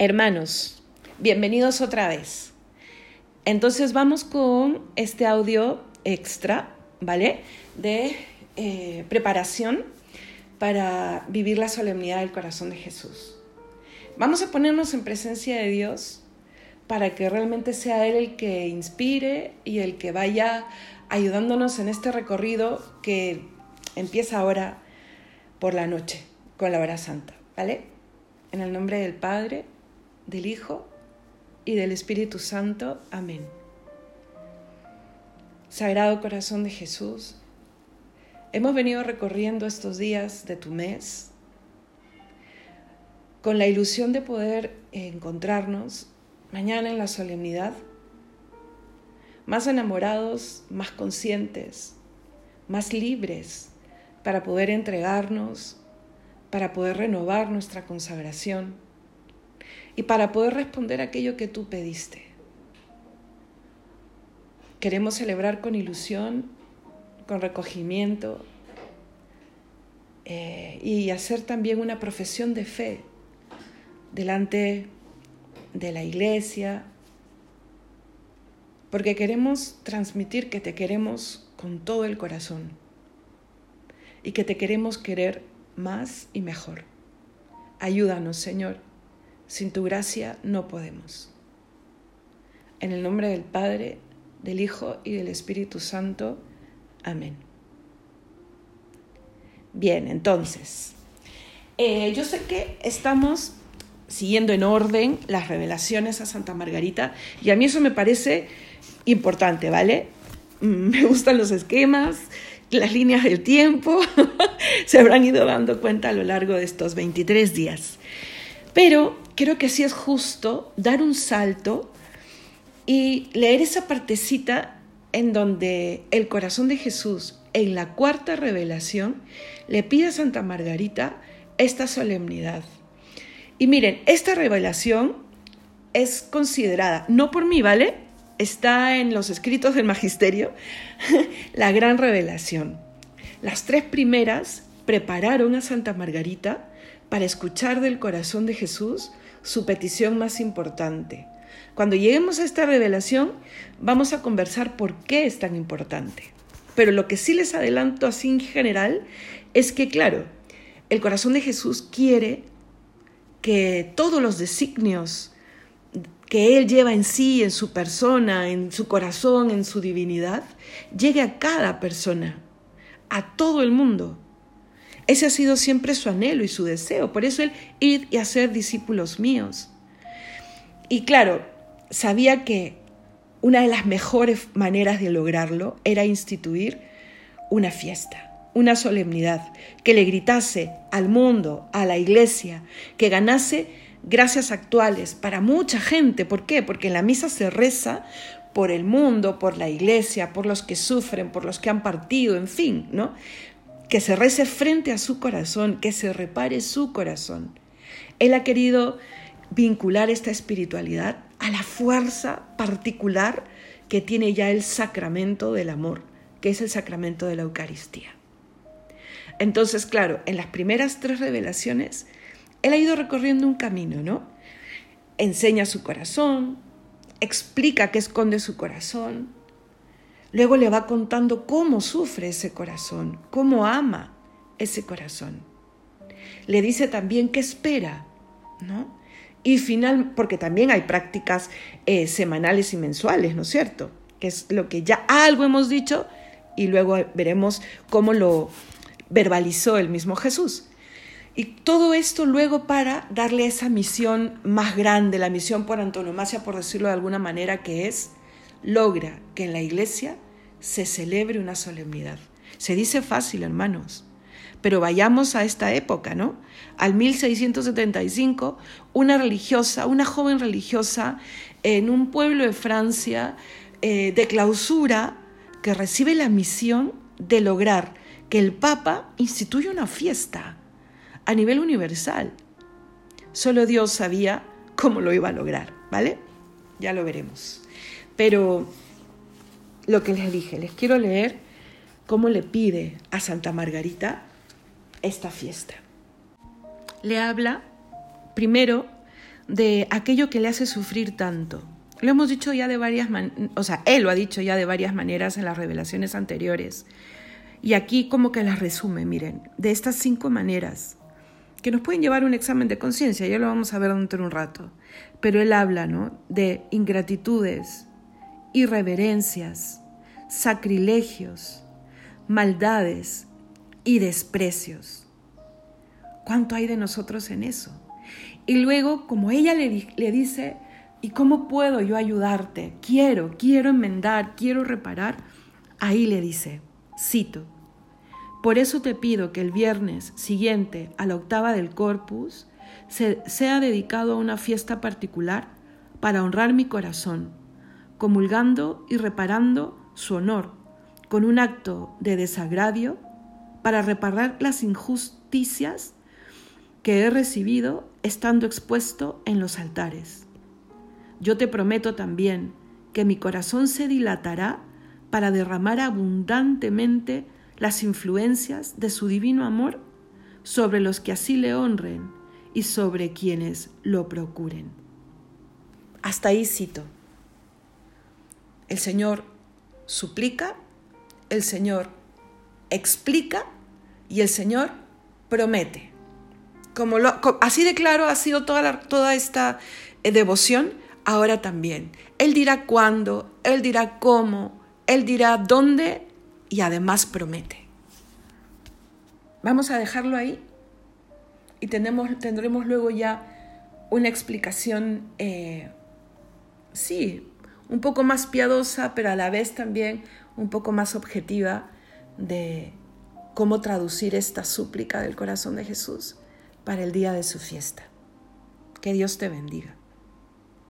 Hermanos, bienvenidos otra vez. Entonces vamos con este audio extra, ¿vale? De eh, preparación para vivir la solemnidad del corazón de Jesús. Vamos a ponernos en presencia de Dios para que realmente sea Él el que inspire y el que vaya ayudándonos en este recorrido que empieza ahora por la noche con la hora santa, ¿vale? En el nombre del Padre, del Hijo y del Espíritu Santo. Amén. Sagrado Corazón de Jesús, hemos venido recorriendo estos días de tu mes con la ilusión de poder encontrarnos mañana en la solemnidad, más enamorados, más conscientes, más libres para poder entregarnos, para poder renovar nuestra consagración y para poder responder aquello que tú pediste. Queremos celebrar con ilusión, con recogimiento eh, y hacer también una profesión de fe delante de la iglesia, porque queremos transmitir que te queremos con todo el corazón y que te queremos querer más y mejor. Ayúdanos, Señor, sin tu gracia no podemos. En el nombre del Padre, del Hijo y del Espíritu Santo. Amén. Bien, entonces, eh, yo sé que estamos siguiendo en orden las revelaciones a Santa Margarita y a mí eso me parece importante, ¿vale? Me gustan los esquemas, las líneas del tiempo, se habrán ido dando cuenta a lo largo de estos 23 días. Pero creo que sí es justo dar un salto y leer esa partecita en donde el corazón de Jesús, en la cuarta revelación, le pide a Santa Margarita esta solemnidad. Y miren, esta revelación es considerada, no por mí, ¿vale? Está en los escritos del magisterio, la gran revelación. Las tres primeras prepararon a Santa Margarita para escuchar del corazón de Jesús su petición más importante. Cuando lleguemos a esta revelación, vamos a conversar por qué es tan importante. Pero lo que sí les adelanto así en general es que, claro, el corazón de Jesús quiere que todos los designios que Él lleva en sí, en su persona, en su corazón, en su divinidad, llegue a cada persona, a todo el mundo. Ese ha sido siempre su anhelo y su deseo. Por eso él ir y hacer discípulos míos. Y claro, sabía que una de las mejores maneras de lograrlo era instituir una fiesta, una solemnidad, que le gritase al mundo, a la iglesia, que ganase gracias actuales para mucha gente. ¿Por qué? Porque en la misa se reza por el mundo, por la iglesia, por los que sufren, por los que han partido, en fin, ¿no? Que se rece frente a su corazón, que se repare su corazón. Él ha querido vincular esta espiritualidad a la fuerza particular que tiene ya el sacramento del amor, que es el sacramento de la Eucaristía. Entonces, claro, en las primeras tres revelaciones, él ha ido recorriendo un camino, ¿no? Enseña su corazón, explica qué esconde su corazón, Luego le va contando cómo sufre ese corazón, cómo ama ese corazón. Le dice también qué espera, ¿no? Y final, porque también hay prácticas eh, semanales y mensuales, ¿no es cierto? Que es lo que ya algo hemos dicho y luego veremos cómo lo verbalizó el mismo Jesús. Y todo esto luego para darle esa misión más grande, la misión por antonomasia, por decirlo de alguna manera, que es logra que en la iglesia se celebre una solemnidad. Se dice fácil, hermanos, pero vayamos a esta época, ¿no? Al 1675, una religiosa, una joven religiosa en un pueblo de Francia eh, de clausura que recibe la misión de lograr que el Papa instituya una fiesta a nivel universal. Solo Dios sabía cómo lo iba a lograr, ¿vale? Ya lo veremos. Pero lo que les dije, les quiero leer cómo le pide a Santa Margarita esta fiesta. Le habla primero de aquello que le hace sufrir tanto. Lo hemos dicho ya de varias maneras, o sea, él lo ha dicho ya de varias maneras en las revelaciones anteriores. Y aquí como que las resume, miren, de estas cinco maneras que nos pueden llevar a un examen de conciencia, ya lo vamos a ver dentro de un rato. Pero él habla, ¿no? De ingratitudes, irreverencias, sacrilegios, maldades y desprecios. ¿Cuánto hay de nosotros en eso? Y luego, como ella le, le dice, ¿Y cómo puedo yo ayudarte? Quiero, quiero enmendar, quiero reparar. Ahí le dice, cito, por eso te pido que el viernes siguiente a la octava del corpus se, sea dedicado a una fiesta particular para honrar mi corazón, comulgando y reparando su honor con un acto de desagravio para reparar las injusticias que he recibido estando expuesto en los altares yo te prometo también que mi corazón se dilatará para derramar abundantemente las influencias de su divino amor sobre los que así le honren y sobre quienes lo procuren. Hasta ahí cito. El Señor suplica, el Señor explica y el Señor promete. Como lo, así de claro ha sido toda, toda esta eh, devoción ahora también. Él dirá cuándo, Él dirá cómo, Él dirá dónde y además promete. Vamos a dejarlo ahí y tendremos luego ya una explicación, eh, sí, un poco más piadosa, pero a la vez también un poco más objetiva de cómo traducir esta súplica del corazón de Jesús para el día de su fiesta. Que Dios te bendiga.